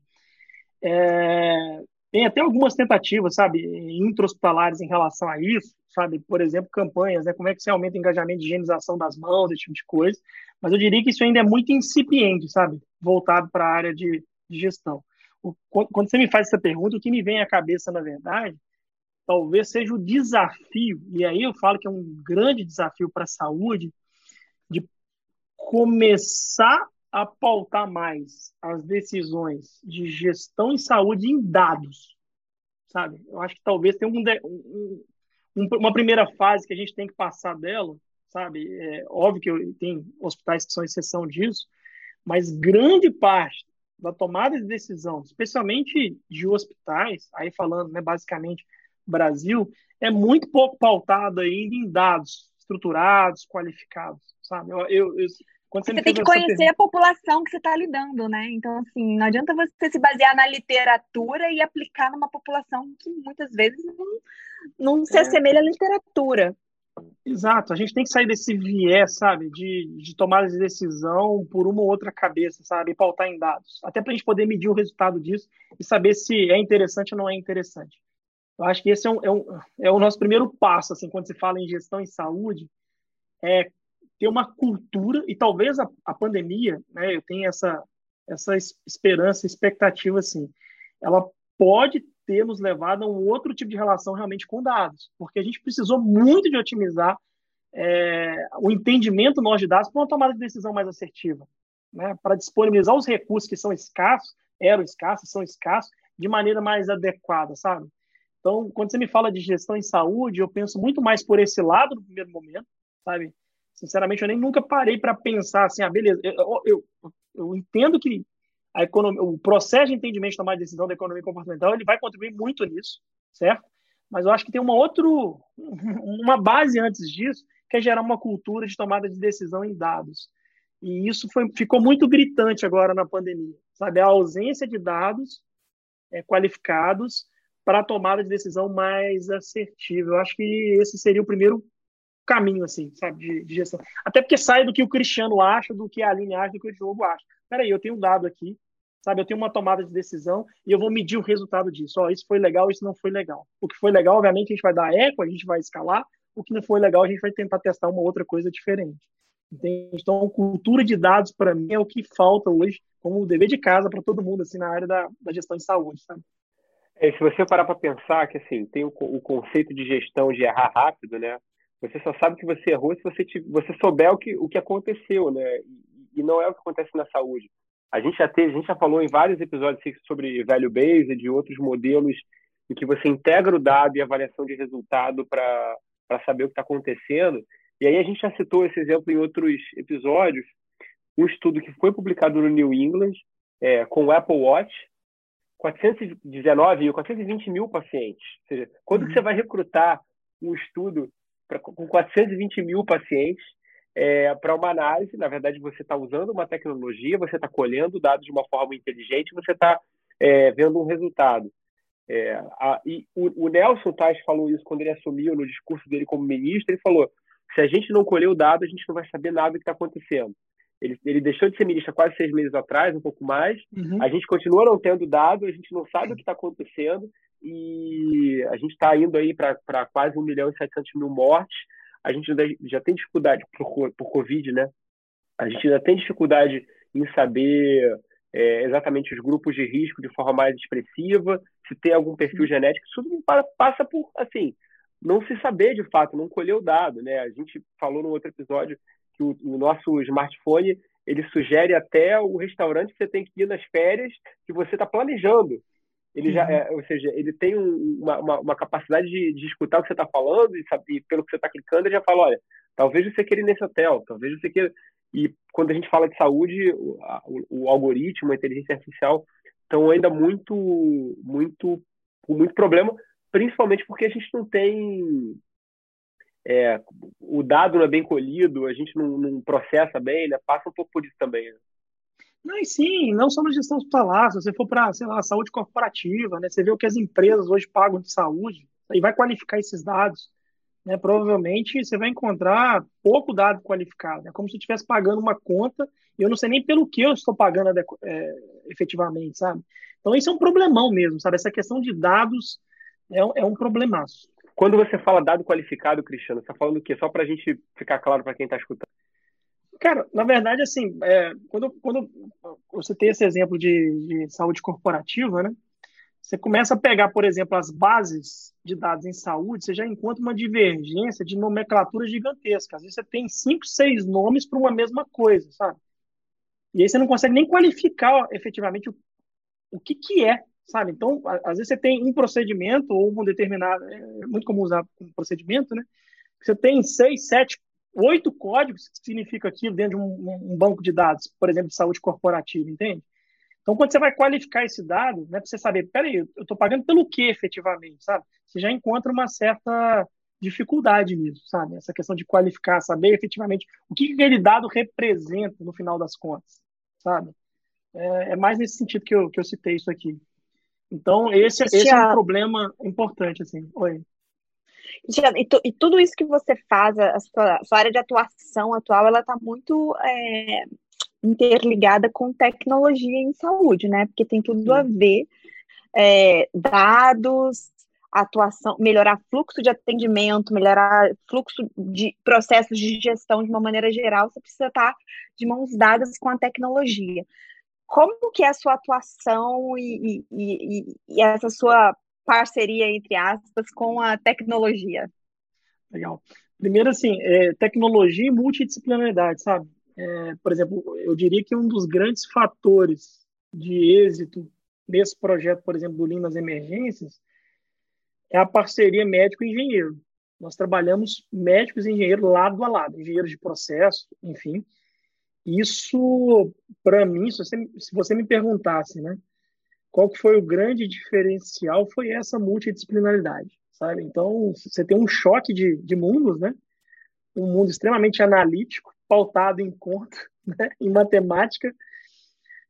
É, tem até algumas tentativas, sabe, intra-hospitalares em relação a isso, sabe, por exemplo, campanhas, né, como é que você aumenta o engajamento de higienização das mãos, esse tipo de coisa, mas eu diria que isso ainda é muito incipiente, sabe, voltado para a área de, de gestão. O, quando você me faz essa pergunta, o que me vem à cabeça, na verdade, talvez seja o desafio, e aí eu falo que é um grande desafio para a saúde, de começar a pautar mais as decisões de gestão em saúde em dados, sabe? Eu acho que talvez tenha um, um, um, uma primeira fase que a gente tem que passar dela, sabe? É óbvio que tem hospitais que são exceção disso, mas grande parte da tomada de decisão, especialmente de hospitais, aí falando, né, basicamente Brasil é muito pouco pautado ainda em dados estruturados, qualificados, sabe? Eu, eu, eu quando você, você tem que conhecer pergunta... a população que você está lidando, né? Então, assim, não adianta você se basear na literatura e aplicar numa população que muitas vezes não, não se é... assemelha à literatura. Exato, a gente tem que sair desse viés, sabe, de, de tomada de decisão por uma ou outra cabeça, sabe, e pautar em dados, até para a gente poder medir o resultado disso e saber se é interessante ou não é interessante. Eu acho que esse é, um, é, um, é, o nosso primeiro passo, assim, quando se fala em gestão em saúde, é ter uma cultura, e talvez a, a pandemia, né, eu tenho essa, essa esperança, expectativa, assim, ela pode ter nos levado a um outro tipo de relação realmente com dados, porque a gente precisou muito de otimizar é, o entendimento nosso de dados para uma tomada de decisão mais assertiva, né, para disponibilizar os recursos que são escassos, eram escassos, são escassos, de maneira mais adequada, sabe? Então, quando você me fala de gestão em saúde, eu penso muito mais por esse lado no primeiro momento, sabe? Sinceramente, eu nem nunca parei para pensar assim, ah, beleza, eu, eu, eu entendo que a economia, o processo de entendimento de tomar decisão da economia comportamental ele vai contribuir muito nisso, certo? Mas eu acho que tem uma outra, uma base antes disso, que é gerar uma cultura de tomada de decisão em dados. E isso foi, ficou muito gritante agora na pandemia, sabe? A ausência de dados é, qualificados para a tomada de decisão mais assertiva. Eu acho que esse seria o primeiro caminho, assim, sabe, de, de, gestão. Até porque sai do que o Cristiano acha, do que a Aline acha, do que o Diogo acha. Peraí, eu tenho um dado aqui, sabe, eu tenho uma tomada de decisão e eu vou medir o resultado disso. Ó, isso foi legal, isso não foi legal. O que foi legal, obviamente, a gente vai dar eco, a gente vai escalar. O que não foi legal, a gente vai tentar testar uma outra coisa diferente. Entende? Então, cultura de dados, para mim, é o que falta hoje como dever de casa para todo mundo, assim, na área da, da gestão de saúde, sabe? É, se você parar para pensar que, assim, tem o, o, conceito de gestão de errar rápido, né? Você só sabe que você errou se você, te, você souber o que, o que aconteceu, né? E, não é o que acontece na saúde. A gente já teve, a gente já falou em vários episódios sobre value based, de outros modelos em que você integra o dado e avaliação de resultado para saber o que está acontecendo. E aí a gente já citou esse exemplo em outros episódios, um estudo que foi publicado no New England é, com o Apple Watch, 419 e 420 mil pacientes. Ou seja, quando uhum. você vai recrutar um estudo pra, com 420 mil pacientes é, para uma análise, na verdade você está usando uma tecnologia, você está colhendo dados de uma forma inteligente, você está é, vendo um resultado. É, a, e o, o Nelson Tais falou isso quando ele assumiu no discurso dele como ministro. Ele falou: se a gente não colher o dado, a gente não vai saber nada do que está acontecendo. Ele, ele, deixou de ser ministro há quase seis meses atrás, um pouco mais. Uhum. A gente continua não tendo dado, a gente não sabe o que está acontecendo e a gente está indo aí para quase 1 milhão e 700 mil mortes. A gente já tem dificuldade por, por Covid, né? A gente ainda tem dificuldade em saber é, exatamente os grupos de risco de forma mais expressiva, se tem algum perfil genético, isso tudo passa por, assim, não se saber de fato, não colher o dado, né? A gente falou no outro episódio que o, o, nosso smartphone ele sugere até o restaurante que você tem que ir nas férias que você está planejando. Ele já, uhum. é, ou seja, ele tem um, uma, uma, uma, capacidade de, de, escutar o que você está falando e, sabe, e, pelo que você está clicando, ele já fala, olha, talvez você queira ir nesse hotel, talvez você queira... E quando a gente fala de saúde, o, o, o algoritmo, a inteligência artificial estão ainda muito, muito, com muito problema, principalmente porque a gente não tem é, o dado não é bem colhido, a gente não, não, processa bem, né? Passa um pouco por isso também. Né? Não, sim, não só na gestão hospitalar, se você for para, sei lá, saúde corporativa, né? Você vê o que as empresas hoje pagam de saúde e vai qualificar esses dados, né? Provavelmente você vai encontrar pouco dado qualificado, é como se eu estivesse pagando uma conta e eu não sei nem pelo que eu estou pagando é, efetivamente, sabe? Então isso é um problemão mesmo, sabe? Essa questão de dados é, é um problemaço. Quando você fala dado qualificado, Cristiano, você está falando o quê? Só para a gente ficar claro para quem está escutando. Cara, na verdade, assim, é, quando, quando você tem esse exemplo de, de saúde corporativa, né? Você começa a pegar, por exemplo, as bases de dados em saúde, você já encontra uma divergência de nomenclatura gigantesca. Às vezes você tem cinco, seis nomes para uma mesma coisa, sabe? E aí você não consegue nem qualificar efetivamente o, o que, que é sabe? Então, às vezes você tem um procedimento ou um determinado, é muito comum usar um procedimento, né? Você tem seis, sete, oito códigos que significa aquilo dentro de um, um, banco de dados, por exemplo, de saúde corporativa, entende? Então, quando você vai qualificar esse dado, né, para você saber, peraí, eu estou pagando pelo que efetivamente, sabe? Você já encontra uma certa dificuldade nisso, sabe? Essa questão de qualificar, saber efetivamente o que aquele dado representa no final das contas, sabe? É, é mais nesse sentido que eu, que eu citei isso aqui. Então, esse, esse é um problema importante, assim. Oi. E, e, tudo isso que você faz, a sua, a sua área de atuação atual, ela está muito é, interligada com tecnologia em saúde, né? Porque tem tudo a ver é, dados, atuação, melhorar fluxo de atendimento, melhorar fluxo de processos de gestão de uma maneira geral, você precisa estar de mãos dadas com a tecnologia como que é a sua atuação e, e, e, essa sua parceria, entre aspas, com a tecnologia? Legal. Primeiro, assim, é, tecnologia e multidisciplinaridade, sabe? É, por exemplo, eu diria que um dos grandes fatores de êxito nesse projeto, por exemplo, do Lean nas emergências, é a parceria médico-engenheiro. Nós trabalhamos médicos e engenheiros lado a lado, engenheiros de processo, enfim, isso, para mim, se você, se você me perguntasse, né, qual que foi o grande diferencial, foi essa multidisciplinaridade, sabe? Então, você tem um choque de, de mundos, né? Um mundo extremamente analítico, pautado em conta, né? em matemática,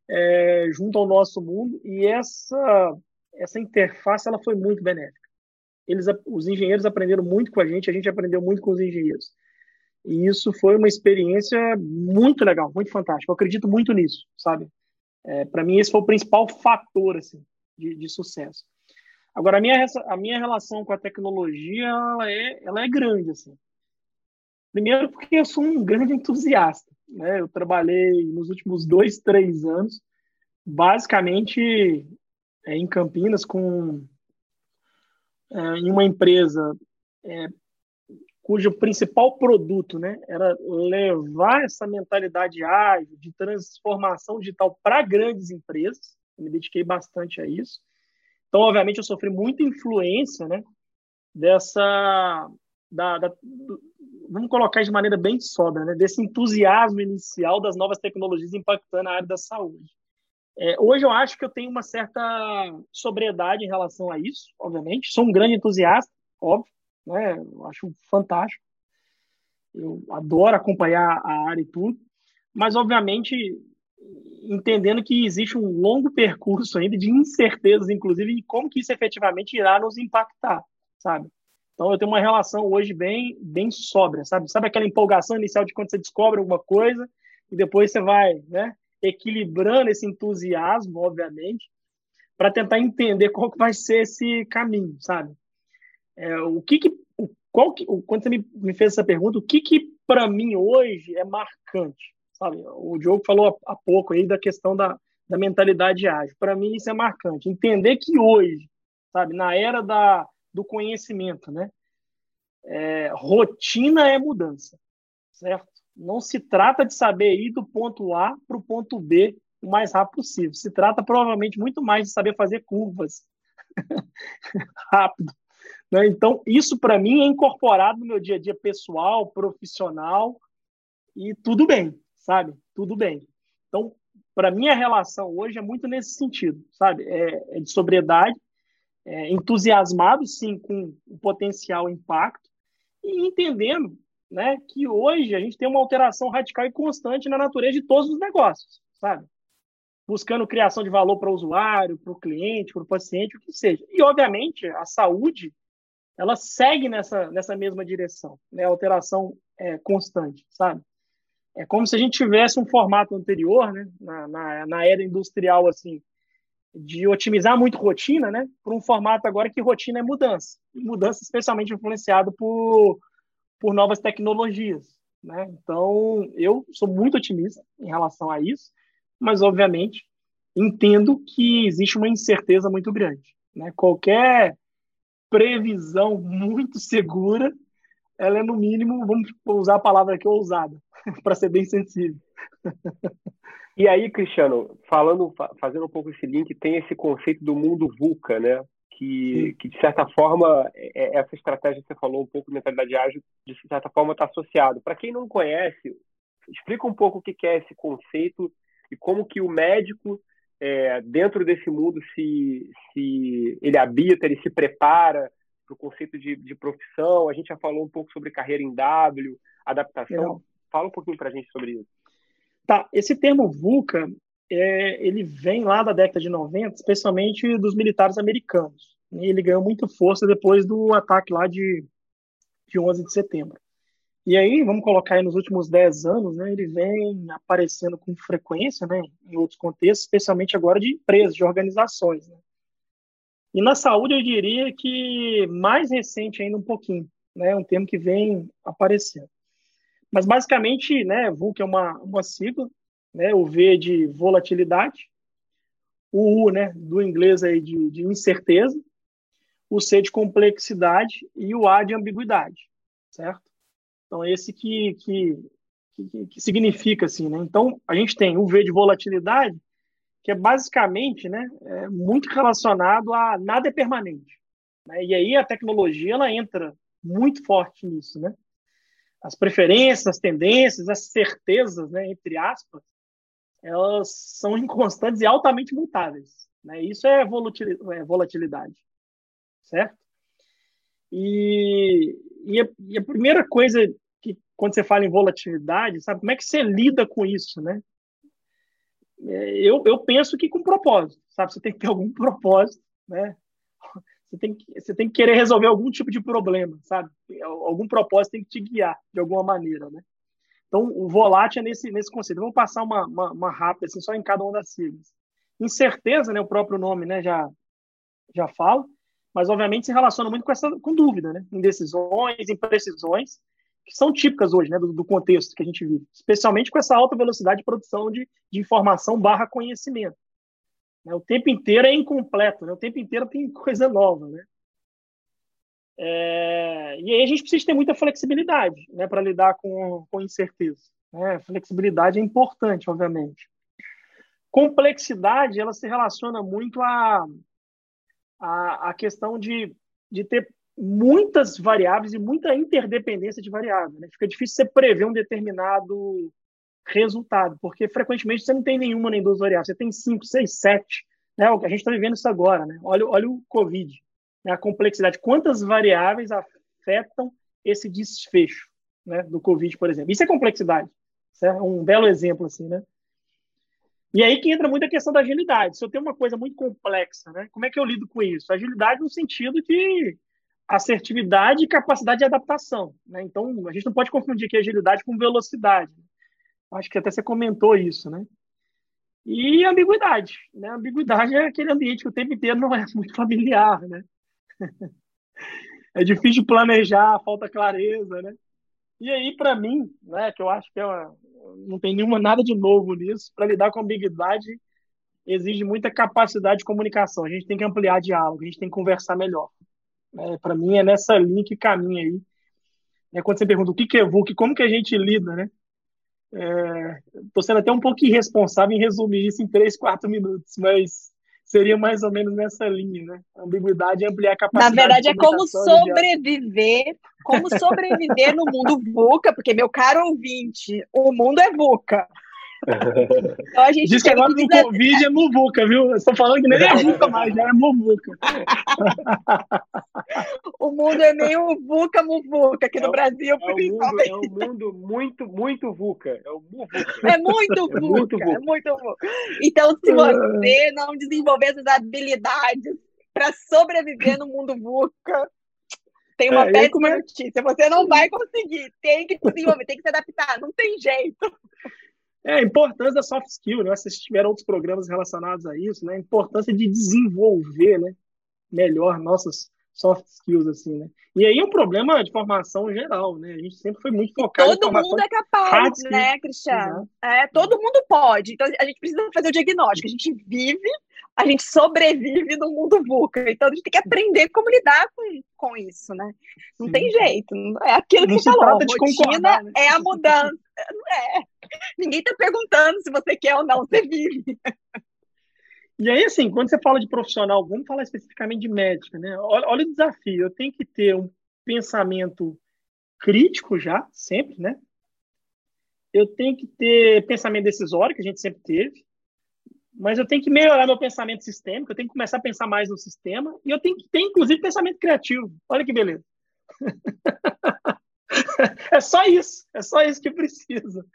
é, junto ao nosso mundo, e essa, essa interface ela foi muito benéfica. Eles, os engenheiros aprenderam muito com a gente, a gente aprendeu muito com os engenheiros. E isso foi uma experiência muito legal, muito fantástica. Eu acredito muito nisso, sabe? É, para mim, esse foi o principal fator assim, de, de sucesso. Agora, a minha, a minha relação com a tecnologia ela é, ela é grande. Assim. Primeiro, porque eu sou um grande entusiasta. Né? Eu trabalhei nos últimos dois, três anos, basicamente é, em Campinas, com é, em uma empresa é, cujo principal produto né, era levar essa mentalidade ágil de transformação digital para grandes empresas. Eu me dediquei bastante a isso. Então, obviamente, eu sofri muita influência né, dessa. Da, da, vamos colocar de maneira bem sóbria, né, desse entusiasmo inicial das novas tecnologias impactando a área da saúde. É, hoje eu acho que eu tenho uma certa sobriedade em relação a isso, obviamente. Sou um grande entusiasta, óbvio, né? Eu acho fantástico. Eu adoro acompanhar a área e tudo, mas obviamente entendendo que existe um longo percurso ainda de incertezas, inclusive, de como que isso efetivamente irá nos impactar, sabe? Então eu tenho uma relação hoje bem, bem sóbria, sabe? Sabe aquela empolgação inicial de quando você descobre alguma coisa e depois você vai, né, equilibrando esse entusiasmo, obviamente, para tentar entender qual que vai ser esse caminho, sabe? É, o que que, qual que, quando você me, me fez essa pergunta, o que que para mim hoje é marcante? Sabe? O Diogo falou há pouco aí da questão da, da mentalidade ágil. Para mim, isso é marcante. Entender que hoje, sabe, na era da, do conhecimento, né, é, rotina é mudança, certo? Não se trata de saber ir do ponto A para o ponto B o mais rápido possível. Se trata provavelmente muito mais de saber fazer curvas rápido. Né? Então, isso para mim é incorporado no meu dia a dia pessoal, profissional e tudo bem, sabe? Tudo bem. Então, para mim, a relação hoje é muito nesse sentido, sabe? É, é de sobriedade, é, entusiasmado, sim, com o potencial impacto e entendendo né, que hoje a gente tem uma alteração radical e constante na natureza de todos os negócios, sabe? Buscando criação de valor para o usuário, para o cliente, para o paciente, o que seja. E, obviamente, a saúde, ela segue nessa, nessa mesma direção, né? Alteração é, constante, sabe? É como se a gente tivesse um formato anterior, né, na, na, na era industrial, assim, de otimizar muito rotina, né, para um formato agora que rotina é mudança. Mudança especialmente influenciado por, por novas tecnologias. Né? Então, eu sou muito otimista em relação a isso, mas, obviamente, entendo que existe uma incerteza muito grande. Né? Qualquer previsão muito segura, ela é, no mínimo, vamos usar a palavra aqui, ousada. para ser bem sensível. E aí, Cristiano, falando, fazendo um pouco esse link, tem esse conceito do mundo VUCA, né? Que, que de certa forma, é, é, essa estratégia que você falou um pouco, mentalidade ágil, de certa forma está associado. Para quem não conhece, explica um pouco o que é esse conceito e como que o médico, é, dentro desse mundo, se, se ele habita, ele se prepara para o conceito de, de profissão. A gente já falou um pouco sobre carreira em W, adaptação. Fala um pouquinho para a gente sobre isso. Tá, esse termo VUCA, é, ele vem lá da década de 90, especialmente dos militares americanos. Ele ganhou muita força depois do ataque lá de, de 11 de setembro. E aí, vamos colocar aí nos últimos 10 anos, né, ele vem aparecendo com frequência, né, em outros contextos, especialmente agora de empresas, de organizações. Né. E na saúde, eu diria que mais recente ainda um pouquinho, né, um termo que vem aparecendo. Mas basicamente, né, VUC é uma, uma sigla, né, o V é de volatilidade, o U, né, do inglês aí de, de incerteza, o C de complexidade e o A de ambiguidade, certo? Então esse que, que, que, que significa assim, né? Então a gente tem o V de volatilidade, que é basicamente, né, é muito relacionado a nada é permanente, né? E aí a tecnologia ela entra muito forte nisso, né? as preferências, as tendências, as certezas, né, entre aspas, elas são inconstantes e altamente mutáveis. Né? Isso é, é volatilidade, certo? E, e, a, e, a, primeira coisa que, quando você fala em volatilidade, sabe, como é que você lida com isso, né? É, eu, eu penso que com propósito, sabe? Você tem que ter algum propósito, né? você tem, que, você tem que querer resolver algum tipo de problema, sabe? Algum propósito tem que te guiar de alguma maneira, né? Então, o volátil é nesse, nesse conceito. Vamos passar uma, uma, uma, rápida, assim, só em cada uma das siglas. Incerteza, né, o próprio nome né, já, já fala, mas obviamente se relaciona muito com essa com dúvida, né? Indecisões, imprecisões, que são típicas hoje, né, do, do, contexto que a gente vive, especialmente com essa alta velocidade de produção de, de informação barra conhecimento. Né, o tempo inteiro é incompleto, né, o tempo inteiro tem coisa nova, né. É, e aí a gente precisa ter muita flexibilidade, né, para lidar com, com incerteza. Né? Flexibilidade é importante, obviamente. Complexidade, ela se relaciona muito a, a, a questão de, de ter muitas variáveis e muita interdependência de variáveis. Né? Fica difícil você prever um determinado resultado, porque frequentemente você não tem nenhuma nem duas variáveis, você tem cinco, seis, sete. Né? A gente está vivendo isso agora. Né? Olha, olha o Covid, né? a complexidade. Quantas variáveis afetam esse desfecho né? do Covid, por exemplo? Isso é complexidade. Isso é um belo exemplo, assim, né? E aí que entra muito a questão da agilidade. Se eu tenho uma coisa muito complexa, né? Como é que eu lido com isso? Agilidade no sentido de assertividade e capacidade de adaptação. Né? Então, a gente não pode confundir aqui agilidade com velocidade. Acho que até você comentou isso, né? E ambiguidade. Né? Ambiguidade é aquele ambiente que o tempo inteiro não é muito familiar, né? é difícil planejar, falta clareza, né? E aí, para mim, né, que eu acho que é uma, não tem nenhuma nada de novo nisso, para lidar com ambiguidade exige muita capacidade de comunicação. A gente tem que ampliar diálogo, a gente tem que conversar melhor. É, para mim é nessa linha que caminha aí. É quando você pergunta o que, que é VUC, como que a gente lida, né? Estou é, sendo até um pouco irresponsável em resumir isso em três, quatro minutos, mas seria mais ou menos nessa linha, né? A ambiguidade é ampliar a capacidade. Na verdade, é como sobreviver, como sobreviver no mundo VUCA, porque, meu caro ouvinte, o mundo é VUCA. Então a gente Diz que agora no Covid é muvuca, viu? Estou falando que nem é VUCA mais, já é muvuca. o mundo é meio VUCA, muvuca aqui é no Brasil, é principalmente. O mundo, é um mundo muito, muito VUCA. É, o é muito VUCA, é muito VUCA. É muito VUCA. Então, se você não desenvolver essas habilidades para sobreviver no mundo VUCA, tem uma é, péssima notícia. Você não vai conseguir. Tem que desenvolver, tem que se adaptar. Não tem jeito. É, a importância da soft skill, né? Vocês tiveram outros programas relacionados a isso, né? A importância de desenvolver, né? Melhor nossas soft skills, assim, né? E aí é um problema de formação geral, né? A gente sempre foi muito focado todo mundo é capaz, né, Cristiano? É, todo mundo pode. Então a gente precisa fazer o diagnóstico. A gente vive, a gente sobrevive no mundo VUCA. Então a gente tem que aprender como lidar com, com isso, né? Não Sim. tem jeito. É aquilo que Não você falou. Rotina né? é a mudança. Não é. Ninguém está perguntando se você quer ou não, você vive. E aí, assim, quando você fala de profissional, vamos falar especificamente de médica, né? Olha, olha o desafio. Eu tenho que ter um pensamento crítico já, sempre, né? Eu tenho que ter pensamento decisório, que a gente sempre teve. Mas eu tenho que melhorar meu pensamento sistêmico, eu tenho que começar a pensar mais no sistema. E eu tenho que ter, inclusive, pensamento criativo. Olha que beleza. É só isso, é só isso que precisa.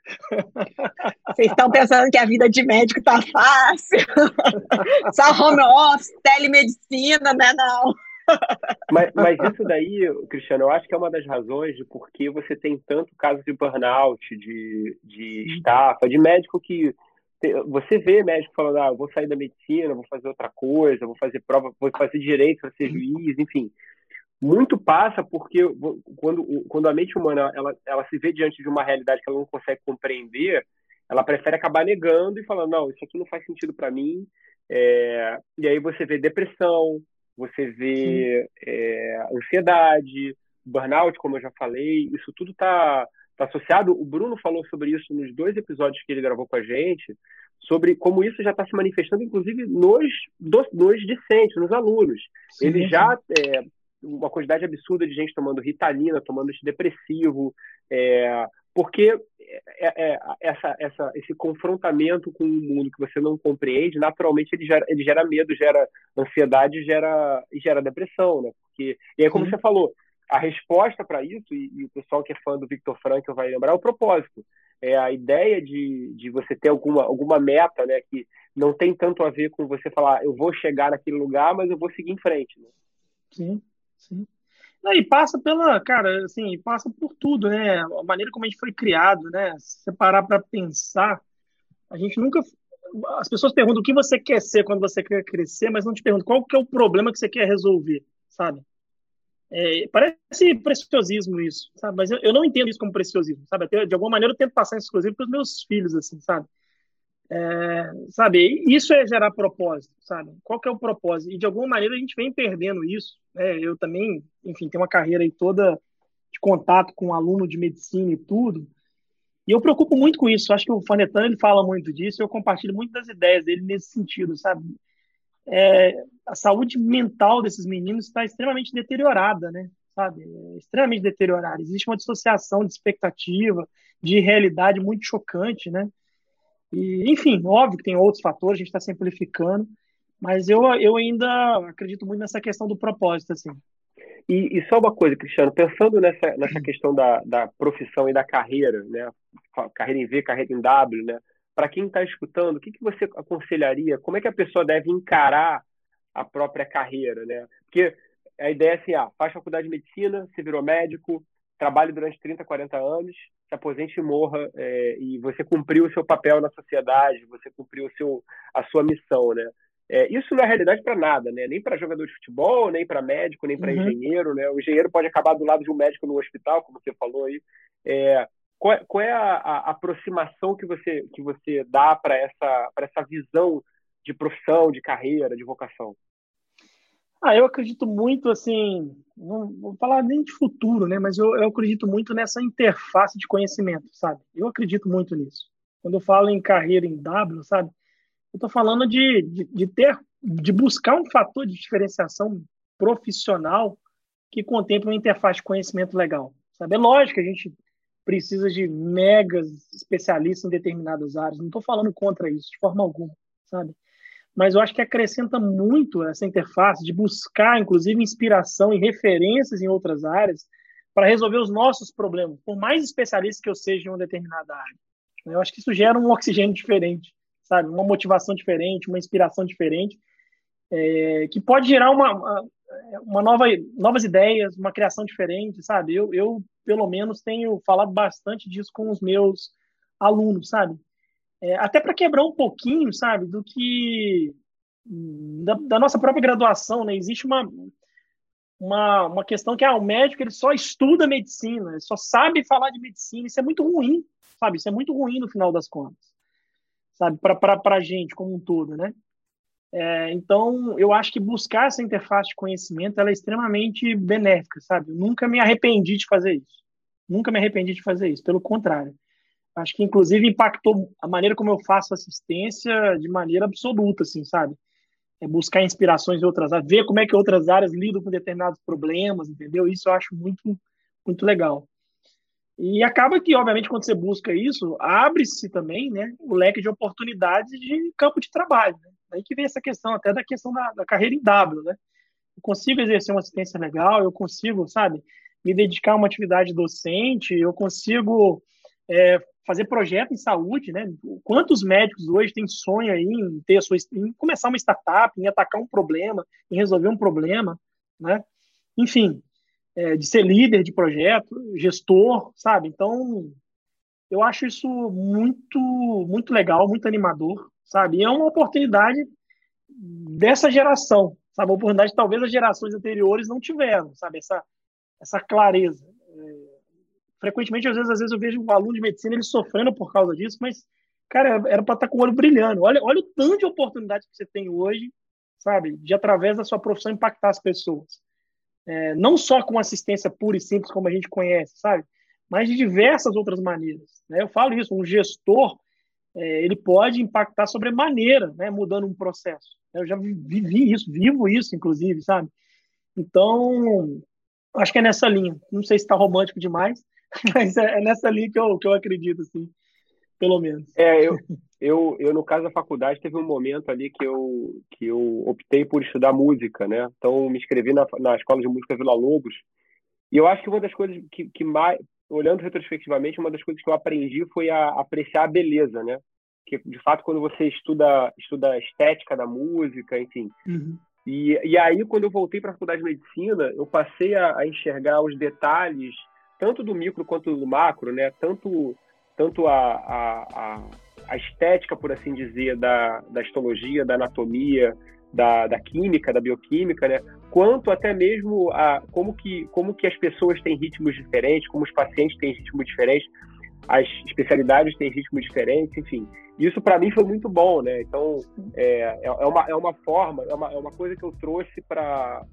Vocês estão pensando que a vida de médico tá fácil? Só home office, telemedicina, né? Não. Mas, mas, isso daí, Cristiano, eu acho que é uma das razões de por que você tem tanto caso de burnout, de, de estafa, de médico que. Você vê médico falando, ah, vou sair da medicina, vou fazer outra coisa, vou fazer prova, vou fazer direito para ser juiz, enfim muito passa porque quando, quando a mente humana ela, ela se vê diante de uma realidade que ela não consegue compreender, ela prefere acabar negando e falando, não, isso aqui não faz sentido para mim. É, e aí você vê depressão, você vê é, ansiedade, burnout, como eu já falei, isso tudo está tá associado. O Bruno falou sobre isso nos dois episódios que ele gravou com a gente, sobre como isso já está se manifestando, inclusive nos, dos, nos discentes, nos alunos. Sim, Ele já é, uma quantidade absurda de gente tomando ritalina, tomando antidepressivo, é, porque é, é, essa, essa, esse confrontamento com o mundo que você não compreende, naturalmente ele gera, ele gera medo, gera ansiedade gera, e gera depressão, né? Porque, e é como você falou, a resposta para isso, e, e, o pessoal que é fã do Victor Frankl vai lembrar, é o propósito. É a ideia de, de você ter alguma, alguma meta, né? Que não tem tanto a ver com você falar, eu vou chegar naquele lugar, mas eu vou seguir em frente. Né? Sim. Sim. E passa pela, cara, assim, passa por tudo, né? A maneira como a gente foi criado, né? Se parar para pensar, a gente nunca. As pessoas perguntam o que você quer ser quando você quer crescer, mas não te perguntam qual que é o problema que você quer resolver, sabe? É, parece preciosismo isso, sabe? Mas eu, eu, não entendo isso como preciosismo, sabe? Até, de alguma maneira eu tento passar isso, inclusive, para os meus filhos, assim, sabe? É, sabe, isso é gerar propósito, sabe? Qual que é o propósito? E de alguma maneira a gente vem perdendo isso. Né? Eu também, enfim, tenho uma carreira aí toda de contato com um aluno de medicina e tudo. E eu preocupo muito com isso. Acho que o Fanetano ele fala muito disso. Eu compartilho muito das ideias dele nesse sentido, sabe? É, a saúde mental desses meninos está extremamente deteriorada, né? Sabe? É extremamente deteriorada. Existe uma dissociação de expectativa, de realidade muito chocante, né? E, enfim, óbvio que tem outros fatores, a gente está simplificando, mas eu, eu ainda acredito muito nessa questão do propósito, assim. E, e só uma coisa, Cristiano, pensando nessa, nessa questão da, da profissão e da carreira, né? Carreira em V, carreira em W, né? Para quem está escutando, o que, que você aconselharia? Como é que a pessoa deve encarar a própria carreira, né? Porque a ideia é assim, ah, faz faculdade de medicina, você virou médico, trabalhe durante 30, 40 anos, se aposente e morra, é, e você cumpriu o seu papel na sociedade, você cumpriu o seu, a sua missão, né? É, isso não é realidade para nada, né? Nem para jogador de futebol, nem para médico, nem para uhum. engenheiro, né? O engenheiro pode acabar do lado de um médico no hospital, como você falou aí. É, qual, é, qual é a, a, aproximação que você que você dá para essa para essa visão de profissão, de carreira, de vocação? Ah, eu acredito muito, assim, não vou falar nem de futuro, né? Mas eu, eu acredito muito nessa interface de conhecimento, sabe? Eu acredito muito nisso. Quando eu falo em carreira em W, sabe? Eu estou falando de, de, de, ter, de buscar um fator de diferenciação profissional que contemple uma interface de conhecimento legal, sabe? É lógico que a gente precisa de megas especialistas em determinadas áreas. Não estou falando contra isso de forma alguma, sabe? Mas eu acho que acrescenta muito essa interface de buscar, inclusive, inspiração e referências em outras áreas para resolver os nossos problemas, por mais especialista que eu seja em uma determinada área. Eu acho que isso gera um oxigênio diferente, sabe? Uma motivação diferente, uma inspiração diferente, é, que pode gerar uma, uma nova, novas ideias, uma criação diferente, sabe? Eu, eu, pelo menos, tenho falado bastante disso com os meus alunos, sabe? É, até para quebrar um pouquinho, sabe, do que da, da, nossa própria graduação, né? Existe uma, uma, uma questão que ah, o médico ele só estuda medicina, ele só sabe falar de medicina. Isso é muito ruim, sabe? Isso é muito ruim no final das contas, sabe? Para a gente como um todo, né? É, então, eu acho que buscar essa interface de conhecimento ela é extremamente benéfica, sabe? Eu nunca me arrependi de fazer isso. Nunca me arrependi de fazer isso. Pelo contrário acho que inclusive impactou a maneira como eu faço assistência de maneira absoluta, assim, sabe? É buscar inspirações em outras áreas, ver como é que outras áreas lidam com determinados problemas, entendeu? Isso eu acho muito, muito legal. E acaba que, obviamente, quando você busca isso, abre-se também né, o leque de oportunidades de campo de trabalho. Né? Aí que vem essa questão, até da questão da, da carreira em W, né? Eu consigo exercer uma assistência legal, eu consigo, sabe, me dedicar a uma atividade docente, eu consigo é, fazer projeto em saúde, né? Quantos médicos hoje têm sonho aí em ter sua, em começar uma startup, em atacar um problema, em resolver um problema, né? Enfim, é, de ser líder de projeto, gestor, sabe? Então, eu acho isso muito, muito legal, muito animador, sabe? E é uma oportunidade dessa geração, sabe? Uma oportunidade que talvez as gerações anteriores não tiveram, sabe? Essa, essa clareza. Frequentemente, às vezes, às vezes eu vejo um aluno de medicina ele sofrendo por causa disso, mas, cara, era para estar tá com o olho brilhando. Olha, olha o tanto de oportunidade que você tem hoje, sabe, de através da sua profissão impactar as pessoas. É, não só com assistência pura e simples como a gente conhece, sabe, mas de diversas outras maneiras. Né? Eu falo isso, um gestor é, ele pode impactar sobremaneira, né, mudando um processo. Eu já vivi isso, vivo isso, inclusive, sabe? Então, acho que é nessa linha. Não sei se está romântico demais, Mas é, é, nessa linha que eu, que eu acredito, assim, pelo menos. É, eu, eu, eu, no caso da faculdade, teve um momento ali que eu, que eu optei por estudar música, né? Então, me inscrevi na, na Escola de Música Vila Lobos. E eu acho que uma das coisas que, que mais, olhando retrospectivamente, uma das coisas que eu aprendi foi a apreciar a beleza, né? Que, de fato, quando você estuda, estuda a estética da música, enfim. Uhum. E, e aí, quando eu voltei para a faculdade de medicina, eu passei a, a enxergar os detalhes tanto do micro quanto do macro, né? Tanto, tanto a, a, a, estética, por assim dizer, da, da histologia, da anatomia, da, da química, da bioquímica, né? quanto até mesmo a como que, como que as pessoas têm ritmos diferentes, como os pacientes têm ritmos diferentes, as especialidades têm ritmos diferentes, enfim. Isso para mim foi muito bom, né? Então é, é, é, uma, é uma forma, é uma, é uma coisa que eu trouxe para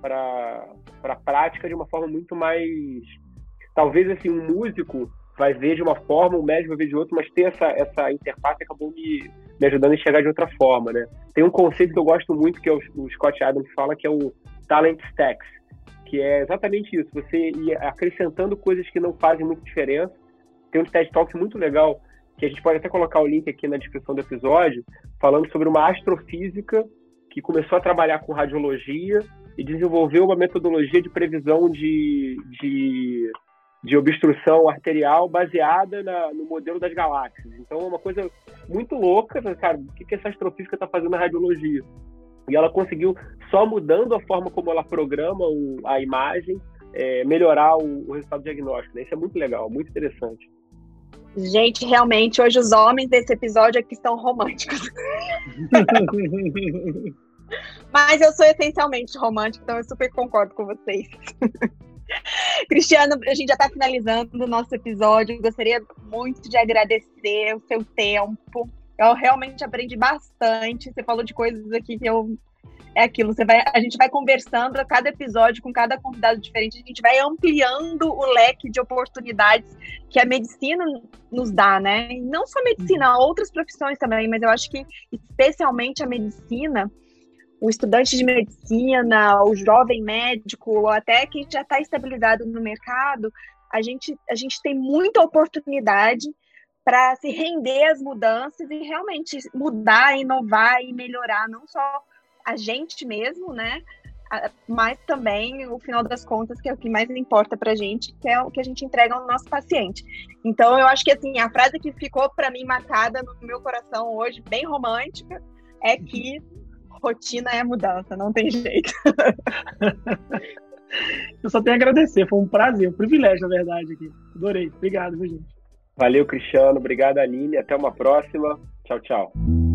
para a prática de uma forma muito mais talvez assim um músico vai ver de uma forma, o médico vai ver de outra, mas ter essa, essa interface acabou me, me ajudando a enxergar de outra forma, né? Tem um conceito que eu gosto muito, que é o, o Scott Adams fala, que é o Talent Stacks, que é exatamente isso, você ir acrescentando coisas que não fazem muita diferença. Tem um TED Talks muito legal, que a gente pode até colocar o link aqui na descrição do episódio, falando sobre uma astrofísica que começou a trabalhar com radiologia e desenvolveu uma metodologia de previsão de, de de obstrução arterial baseada na, no modelo das galáxias. Então é uma coisa muito louca, né, cara, o que, que essa astrofísica está fazendo na radiologia? E ela conseguiu, só mudando a forma como ela programa o, a imagem, é, melhorar o, o, resultado diagnóstico. Né? Isso é muito legal, muito interessante. Gente, realmente, hoje os homens desse episódio aqui estão românticos. Mas eu sou essencialmente romântica, então eu super concordo com vocês. Cristiano, a gente já está finalizando o nosso episódio. Gostaria muito de agradecer o seu tempo. Eu realmente aprendi bastante. Você falou de coisas aqui que eu. É aquilo, você vai, a gente vai conversando a cada episódio com cada convidado diferente, a gente vai ampliando o leque de oportunidades que a medicina nos dá, né? E não só a medicina, outras profissões também, mas eu acho que especialmente a medicina, o estudante de medicina, o jovem médico, ou até quem já está estabilizado no mercado, a gente, a gente tem muita oportunidade para se render às mudanças e realmente mudar, inovar e melhorar não só a gente mesmo, né? Mas também, o final das contas, que é o que mais importa para a gente, que é o que a gente entrega ao nosso paciente. Então, eu acho que assim, a frase que ficou para mim marcada no meu coração hoje, bem romântica, é que rotina é mudança, não tem jeito. Eu só tenho a agradecer, foi um prazer, um privilégio, na verdade, aqui. Adorei. Obrigado, viu, gente? Valeu, Cristiano. Obrigado, Aline. Até uma próxima. Tchau, tchau.